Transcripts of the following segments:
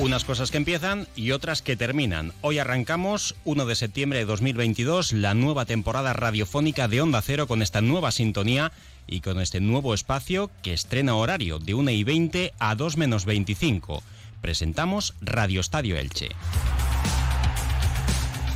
Unas cosas que empiezan y otras que terminan. Hoy arrancamos, 1 de septiembre de 2022, la nueva temporada radiofónica de Onda Cero con esta nueva sintonía y con este nuevo espacio que estrena horario de 1 y 20 a 2 menos 25. Presentamos Radio Estadio Elche.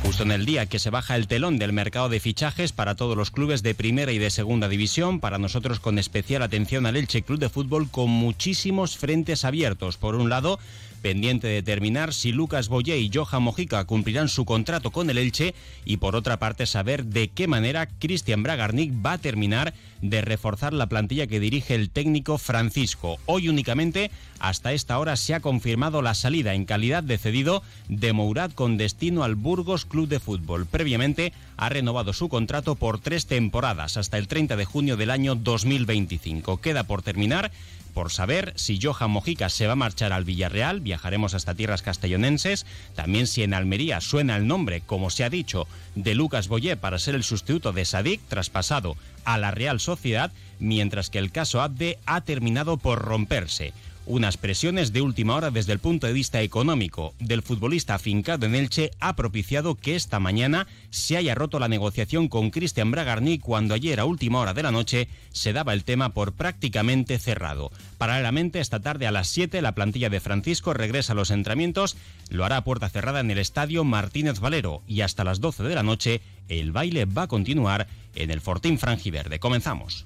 Justo en el día que se baja el telón del mercado de fichajes para todos los clubes de primera y de segunda división, para nosotros con especial atención al Elche Club de Fútbol con muchísimos frentes abiertos. Por un lado, pendiente de determinar si Lucas Boyé y Johan Mojica cumplirán su contrato con el Elche y por otra parte saber de qué manera Cristian Bragarnik va a terminar de reforzar la plantilla que dirige el técnico Francisco. Hoy únicamente, hasta esta hora, se ha confirmado la salida en calidad de cedido de Mourad con destino al Burgos Club de Fútbol. Previamente ha renovado su contrato por tres temporadas hasta el 30 de junio del año 2025. Queda por terminar por saber si Johan Mojica se va a marchar al Villarreal, viajaremos hasta tierras castellonenses, también si en Almería suena el nombre, como se ha dicho, de Lucas Boyé para ser el sustituto de Sadik, traspasado a la Real Sociedad, mientras que el caso Abde ha terminado por romperse unas presiones de última hora desde el punto de vista económico del futbolista afincado en Elche ha propiciado que esta mañana se haya roto la negociación con Cristian Bragarni cuando ayer a última hora de la noche se daba el tema por prácticamente cerrado. Paralelamente, esta tarde a las 7 la plantilla de Francisco regresa a los entrenamientos, lo hará a puerta cerrada en el estadio Martínez Valero y hasta las 12 de la noche el baile va a continuar en el Fortín Frangiverde. Comenzamos.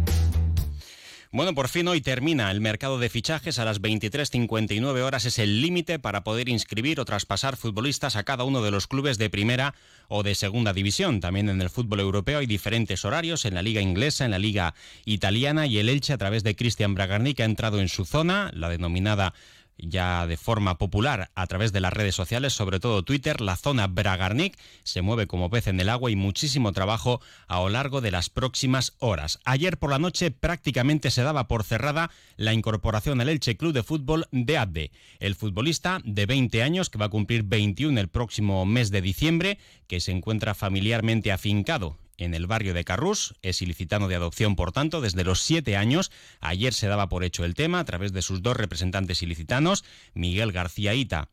Bueno, por fin hoy termina el mercado de fichajes. A las 23.59 horas es el límite para poder inscribir o traspasar futbolistas a cada uno de los clubes de primera o de segunda división. También en el fútbol europeo hay diferentes horarios en la liga inglesa, en la liga italiana y el Elche a través de Cristian Bragarni que ha entrado en su zona, la denominada ya de forma popular a través de las redes sociales, sobre todo Twitter, la zona Bragarnik se mueve como pez en el agua y muchísimo trabajo a lo largo de las próximas horas. Ayer por la noche prácticamente se daba por cerrada la incorporación al Elche Club de Fútbol de Abde, el futbolista de 20 años que va a cumplir 21 el próximo mes de diciembre, que se encuentra familiarmente afincado en el barrio de Carrús. Es ilicitano de adopción, por tanto, desde los siete años. Ayer se daba por hecho el tema a través de sus dos representantes ilicitanos, Miguel García Ita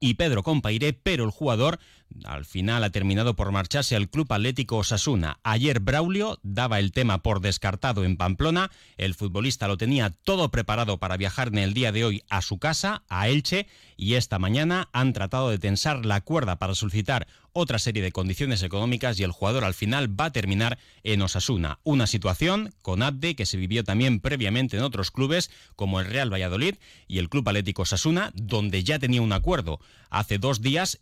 y Pedro Compairé, pero el jugador al final ha terminado por marcharse al Club Atlético Osasuna. Ayer Braulio daba el tema por descartado en Pamplona. El futbolista lo tenía todo preparado para viajar en el día de hoy a su casa, a Elche, y esta mañana han tratado de tensar la cuerda para solicitar otra serie de condiciones económicas y el jugador al final va a terminar en Osasuna. Una situación con Abde que se vivió también previamente en otros clubes como el Real Valladolid y el Club Atlético Osasuna, donde ya tenía un acuerdo hace dos días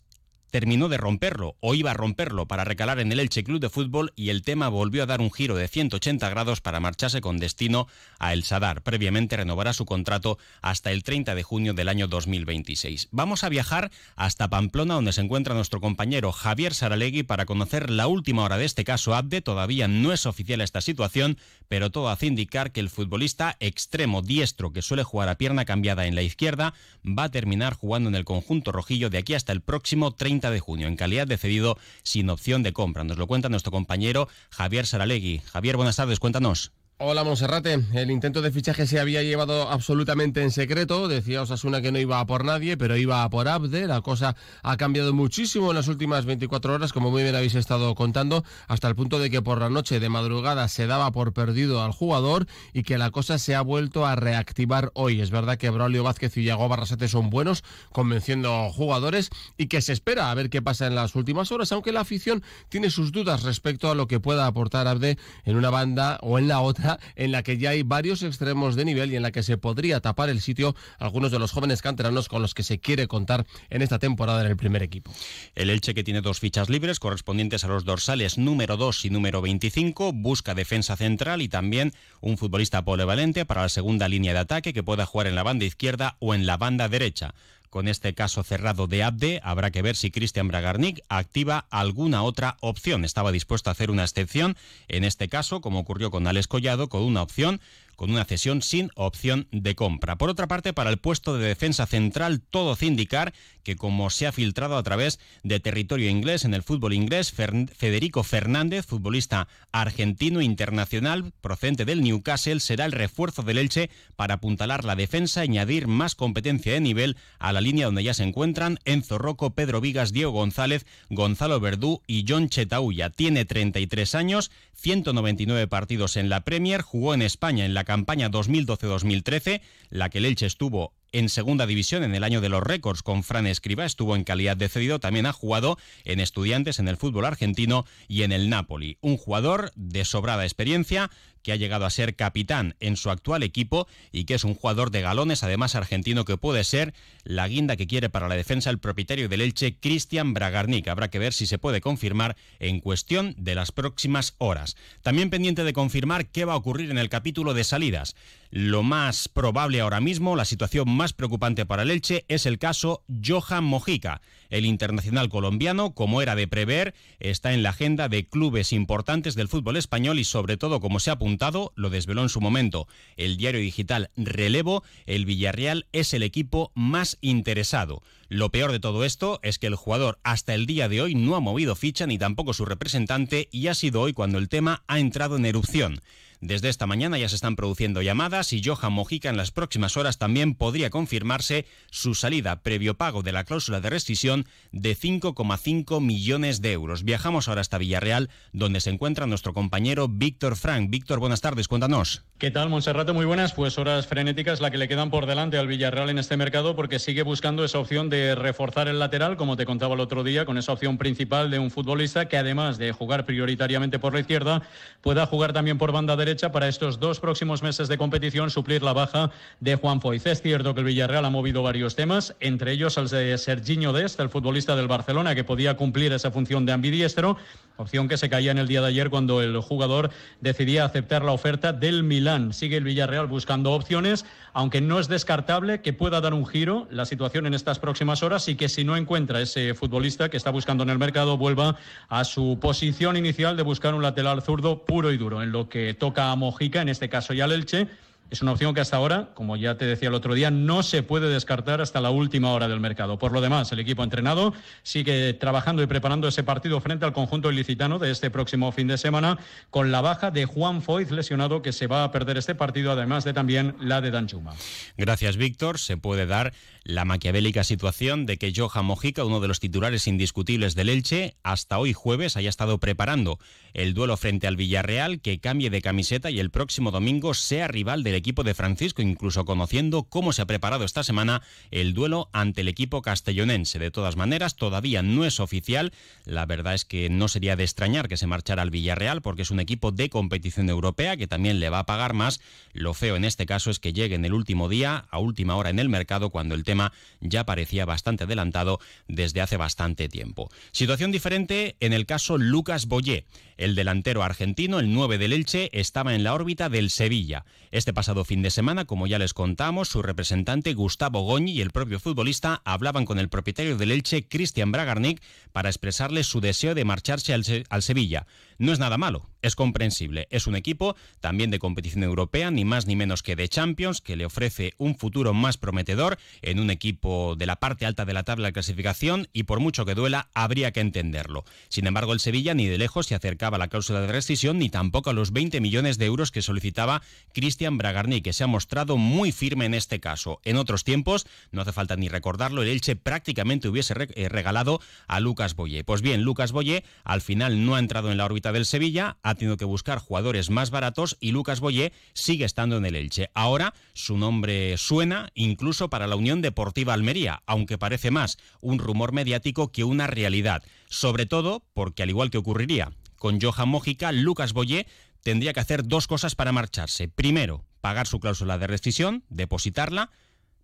terminó de romperlo o iba a romperlo para recalar en el Elche Club de Fútbol y el tema volvió a dar un giro de 180 grados para marcharse con destino a El Sadar. Previamente renovará su contrato hasta el 30 de junio del año 2026. Vamos a viajar hasta Pamplona donde se encuentra nuestro compañero Javier Saralegui para conocer la última hora de este caso Abde. Todavía no es oficial esta situación, pero todo hace indicar que el futbolista extremo diestro que suele jugar a pierna cambiada en la izquierda va a terminar jugando en el conjunto rojillo de aquí hasta el próximo 30 de junio, en calidad de cedido sin opción de compra. Nos lo cuenta nuestro compañero Javier Saralegui. Javier, buenas tardes, cuéntanos. Hola Monserrate, el intento de fichaje se había llevado absolutamente en secreto, decía Osasuna que no iba a por nadie, pero iba a por Abde, la cosa ha cambiado muchísimo en las últimas 24 horas, como muy bien habéis estado contando, hasta el punto de que por la noche de madrugada se daba por perdido al jugador y que la cosa se ha vuelto a reactivar hoy. Es verdad que Braulio Vázquez y Yago Barrasate son buenos, convenciendo jugadores y que se espera a ver qué pasa en las últimas horas, aunque la afición tiene sus dudas respecto a lo que pueda aportar Abde en una banda o en la otra en la que ya hay varios extremos de nivel y en la que se podría tapar el sitio algunos de los jóvenes canteranos con los que se quiere contar en esta temporada en el primer equipo. El Elche que tiene dos fichas libres correspondientes a los dorsales número 2 y número 25 busca defensa central y también un futbolista polivalente para la segunda línea de ataque que pueda jugar en la banda izquierda o en la banda derecha. Con este caso cerrado de Abde, habrá que ver si Cristian Bragarnik activa alguna otra opción. Estaba dispuesto a hacer una excepción, en este caso, como ocurrió con Alex Collado, con una opción con una cesión sin opción de compra. Por otra parte, para el puesto de defensa central, todo hace indicar que como se ha filtrado a través de territorio inglés en el fútbol inglés, Federico Fernández, futbolista argentino internacional procedente del Newcastle, será el refuerzo del Elche para apuntalar la defensa añadir más competencia de nivel a la línea donde ya se encuentran Enzo Rocco, Pedro Vigas, Diego González, Gonzalo Verdú y John Chetauya. Tiene 33 años, 199 partidos en la Premier, jugó en España en la campaña 2012-2013, la que el Elche estuvo en segunda división en el año de los récords con Fran Escriba, estuvo en calidad de cedido, también ha jugado en estudiantes en el fútbol argentino y en el Napoli. Un jugador de sobrada experiencia que ha llegado a ser capitán en su actual equipo y que es un jugador de galones, además argentino, que puede ser la guinda que quiere para la defensa el propietario del Elche, Cristian Bragarnik. Habrá que ver si se puede confirmar en cuestión de las próximas horas. También pendiente de confirmar qué va a ocurrir en el capítulo de salidas. Lo más probable ahora mismo, la situación más preocupante para el Elche, es el caso Johan Mojica. El internacional colombiano, como era de prever, está en la agenda de clubes importantes del fútbol español y sobre todo, como se ha apuntado, lo desveló en su momento el diario digital Relevo, el Villarreal es el equipo más interesado. Lo peor de todo esto es que el jugador hasta el día de hoy no ha movido ficha ni tampoco su representante y ha sido hoy cuando el tema ha entrado en erupción. Desde esta mañana ya se están produciendo llamadas y Johan Mojica en las próximas horas también podría confirmarse su salida previo pago de la cláusula de rescisión de 5,5 millones de euros. Viajamos ahora hasta Villarreal, donde se encuentra nuestro compañero Víctor Frank. Víctor, buenas tardes, cuéntanos. ¿Qué tal, Monserrate? Muy buenas. Pues horas frenéticas la que le quedan por delante al Villarreal en este mercado porque sigue buscando esa opción de reforzar el lateral, como te contaba el otro día, con esa opción principal de un futbolista que además de jugar prioritariamente por la izquierda, pueda jugar también por banda derecha para estos dos próximos meses de competición suplir la baja de Juan Foyz. Es cierto que el Villarreal ha movido varios temas, entre ellos el de Serginho Dest, el futbolista del Barcelona, que podía cumplir esa función de ambidiestro, opción que se caía en el día de ayer cuando el jugador decidía aceptar la oferta del Milán. Sigue el Villarreal buscando opciones, aunque no es descartable que pueda dar un giro la situación en estas próximas horas y que si no encuentra ese futbolista que está buscando en el mercado vuelva a su posición inicial de buscar un lateral zurdo puro y duro, en lo que toca a Mojica, en este caso ya el Elche, es una opción que hasta ahora, como ya te decía el otro día, no se puede descartar hasta la última hora del mercado. Por lo demás, el equipo entrenado sigue trabajando y preparando ese partido frente al conjunto ilicitano de este próximo fin de semana, con la baja de Juan Foiz lesionado, que se va a perder este partido, además de también la de Danchuma. Gracias, Víctor. Se puede dar la maquiavélica situación de que Johan Mojica, uno de los titulares indiscutibles del Elche, hasta hoy jueves haya estado preparando el duelo frente al Villarreal, que cambie de camiseta y el próximo domingo sea rival del equipo de Francisco, incluso conociendo cómo se ha preparado esta semana el duelo ante el equipo castellonense. De todas maneras, todavía no es oficial. La verdad es que no sería de extrañar que se marchara al Villarreal, porque es un equipo de competición europea que también le va a pagar más. Lo feo en este caso es que llegue en el último día, a última hora en el mercado, cuando el tema ya parecía bastante adelantado desde hace bastante tiempo. Situación diferente en el caso Lucas Boyé. El delantero argentino, el 9 del Elche, estaba en la órbita del Sevilla. Este pasado fin de semana, como ya les contamos, su representante Gustavo Goñi y el propio futbolista hablaban con el propietario del Elche, Cristian Bragarnik, para expresarle su deseo de marcharse al Sevilla. No es nada malo, es comprensible. Es un equipo también de competición europea, ni más ni menos que de Champions, que le ofrece un futuro más prometedor en un equipo de la parte alta de la tabla de clasificación y por mucho que duela, habría que entenderlo. Sin embargo, el Sevilla ni de lejos se acercaba a la cláusula de rescisión ni tampoco a los 20 millones de euros que solicitaba Cristian Bragarni, que se ha mostrado muy firme en este caso. En otros tiempos, no hace falta ni recordarlo, el Elche prácticamente hubiese eh, regalado a Lucas Boyé. Pues bien, Lucas Boyé al final no ha entrado en la órbita del Sevilla, ha tenido que buscar jugadores más baratos y Lucas Boyé sigue estando en el Elche. Ahora su nombre suena incluso para la Unión Deportiva Almería, aunque parece más un rumor mediático que una realidad. Sobre todo porque, al igual que ocurriría con Johan Mójica, Lucas Boyé tendría que hacer dos cosas para marcharse. Primero, pagar su cláusula de rescisión, depositarla,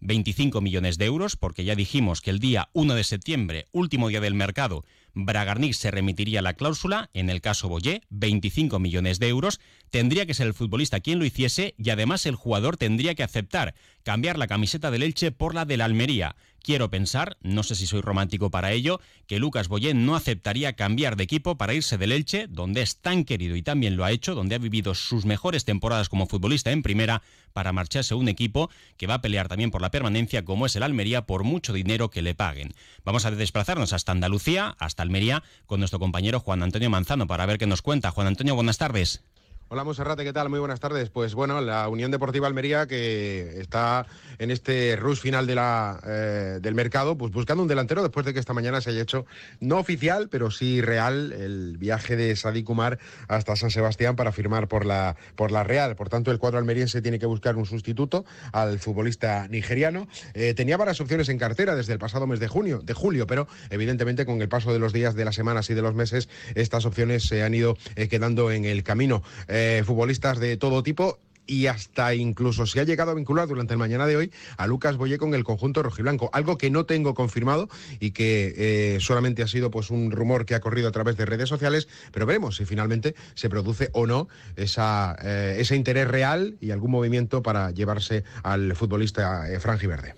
25 millones de euros, porque ya dijimos que el día 1 de septiembre, último día del mercado, Bragarnik se remitiría la cláusula, en el caso Boyé, 25 millones de euros, tendría que ser el futbolista quien lo hiciese y además el jugador tendría que aceptar cambiar la camiseta del Elche por la de la Almería. Quiero pensar, no sé si soy romántico para ello, que Lucas Boyé no aceptaría cambiar de equipo para irse del Elche, donde es tan querido y también lo ha hecho, donde ha vivido sus mejores temporadas como futbolista en primera, para marcharse a un equipo que va a pelear también por la permanencia, como es el Almería, por mucho dinero que le paguen. Vamos a desplazarnos hasta Andalucía, hasta Almería, con nuestro compañero Juan Antonio Manzano para ver qué nos cuenta. Juan Antonio, buenas tardes. Hola Monserrate, ¿qué tal? Muy buenas tardes. Pues bueno, la Unión Deportiva Almería que está en este rush final eh, del mercado, pues buscando un delantero después de que esta mañana se haya hecho, no oficial, pero sí real, el viaje de Sadik Kumar hasta San Sebastián para firmar por la, por la Real. Por tanto, el cuadro almeriense tiene que buscar un sustituto al futbolista nigeriano. Eh, tenía varias opciones en cartera desde el pasado mes de junio, de julio, pero evidentemente con el paso de los días, de las semanas y de los meses, estas opciones se han ido eh, quedando en el camino. Eh, futbolistas de todo tipo y hasta incluso se ha llegado a vincular durante el mañana de hoy a Lucas Boye con el conjunto rojiblanco, algo que no tengo confirmado y que eh, solamente ha sido pues un rumor que ha corrido a través de redes sociales, pero veremos si finalmente se produce o no esa, eh, ese interés real y algún movimiento para llevarse al futbolista eh, Verde.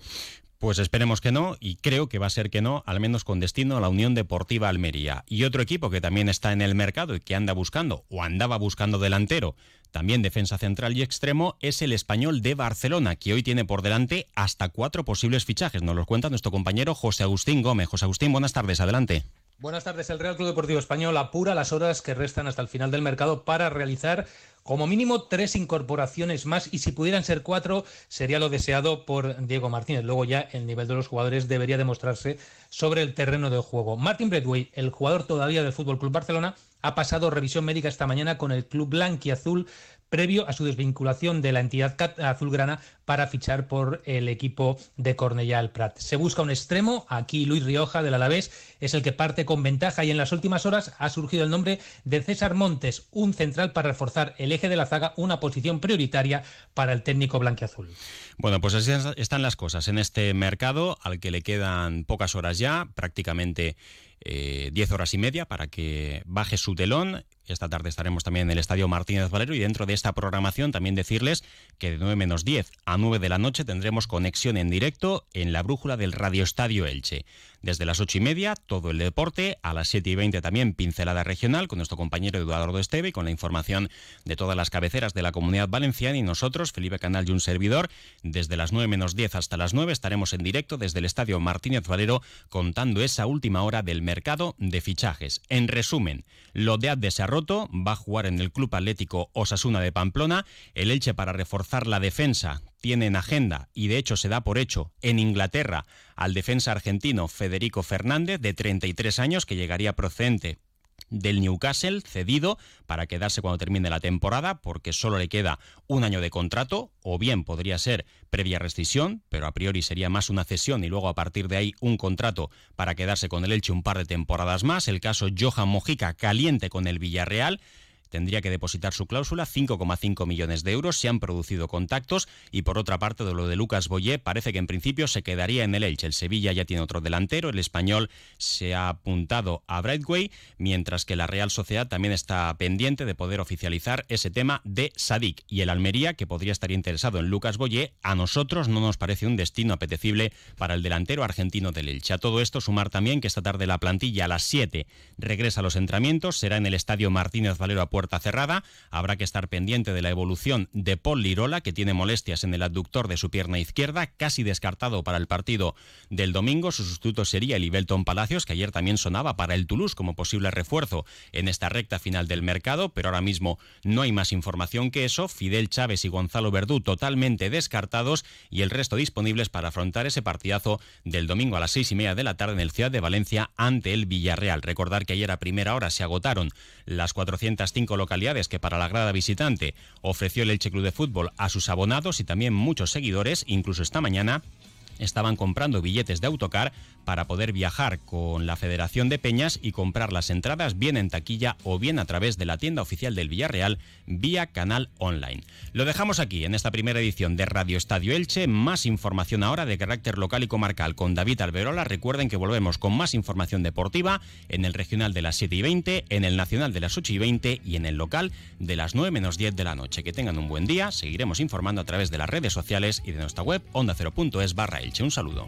Pues esperemos que no, y creo que va a ser que no, al menos con destino a la Unión Deportiva Almería. Y otro equipo que también está en el mercado y que anda buscando, o andaba buscando delantero, también defensa central y extremo, es el español de Barcelona, que hoy tiene por delante hasta cuatro posibles fichajes. Nos los cuenta nuestro compañero José Agustín Gómez. José Agustín, buenas tardes, adelante. Buenas tardes. El Real Club Deportivo Español apura las horas que restan hasta el final del mercado para realizar como mínimo tres incorporaciones más y si pudieran ser cuatro sería lo deseado por Diego Martínez. Luego ya el nivel de los jugadores debería demostrarse sobre el terreno de juego. Martin Bradway, el jugador todavía del Fútbol Club Barcelona, ha pasado revisión médica esta mañana con el club blanquiazul previo a su desvinculación de la entidad azulgrana para fichar por el equipo de Cornellà al Prat. Se busca un extremo, aquí Luis Rioja del Alavés es el que parte con ventaja y en las últimas horas ha surgido el nombre de César Montes, un central para reforzar el eje de la zaga, una posición prioritaria para el técnico blanquiazul. Bueno, pues así están las cosas en este mercado al que le quedan pocas horas ya, prácticamente 10 eh, horas y media para que baje su telón esta tarde estaremos también en el Estadio Martínez Valero y dentro de esta programación también decirles que de 9 menos 10 a 9 de la noche tendremos conexión en directo en la brújula del Radio Estadio Elche. Desde las 8 y media, todo el deporte, a las 7 y 20 también pincelada regional con nuestro compañero Eduardo Esteve y con la información de todas las cabeceras de la comunidad valenciana y nosotros, Felipe Canal y un servidor, desde las 9 menos 10 hasta las 9 estaremos en directo desde el Estadio Martínez Valero contando esa última hora del mercado de fichajes. En resumen, lo de Desarrollo va a jugar en el Club Atlético Osasuna de Pamplona. El Elche para reforzar la defensa tiene en agenda y de hecho se da por hecho en Inglaterra al defensa argentino Federico Fernández de 33 años que llegaría procedente del Newcastle cedido para quedarse cuando termine la temporada porque solo le queda un año de contrato o bien podría ser previa rescisión pero a priori sería más una cesión y luego a partir de ahí un contrato para quedarse con el Elche un par de temporadas más. El caso Johan Mojica caliente con el Villarreal tendría que depositar su cláusula, 5,5 millones de euros. Se han producido contactos y por otra parte de lo de Lucas Boyé parece que en principio se quedaría en el Elche. El Sevilla ya tiene otro delantero, el español se ha apuntado a Brightway, mientras que la Real Sociedad también está pendiente de poder oficializar ese tema de Sadik y el Almería, que podría estar interesado en Lucas Boyé, a nosotros no nos parece un destino apetecible para el delantero argentino del Elche. A todo esto sumar también que esta tarde la plantilla a las 7 regresa a los entrenamientos, será en el Estadio Martínez Valero puerta cerrada. Habrá que estar pendiente de la evolución de Paul Lirola, que tiene molestias en el abductor de su pierna izquierda, casi descartado para el partido del domingo. Su sustituto sería el Ibelton Palacios, que ayer también sonaba para el Toulouse como posible refuerzo en esta recta final del mercado, pero ahora mismo no hay más información que eso. Fidel Chávez y Gonzalo Verdú totalmente descartados y el resto disponibles para afrontar ese partidazo del domingo a las seis y media de la tarde en el Ciudad de Valencia ante el Villarreal. Recordar que ayer a primera hora se agotaron las 405 localidades que para la grada visitante ofreció el Elche Club de Fútbol a sus abonados y también muchos seguidores, incluso esta mañana estaban comprando billetes de autocar para poder viajar con la Federación de Peñas y comprar las entradas bien en taquilla o bien a través de la tienda oficial del Villarreal vía canal online. Lo dejamos aquí en esta primera edición de Radio Estadio Elche. Más información ahora de carácter local y comarcal con David Alberola. Recuerden que volvemos con más información deportiva en el regional de las 7 y 20, en el nacional de las 8 y 20 y en el local de las 9 menos 10 de la noche. Que tengan un buen día. Seguiremos informando a través de las redes sociales y de nuestra web onda0.es barra Elche. Un saludo.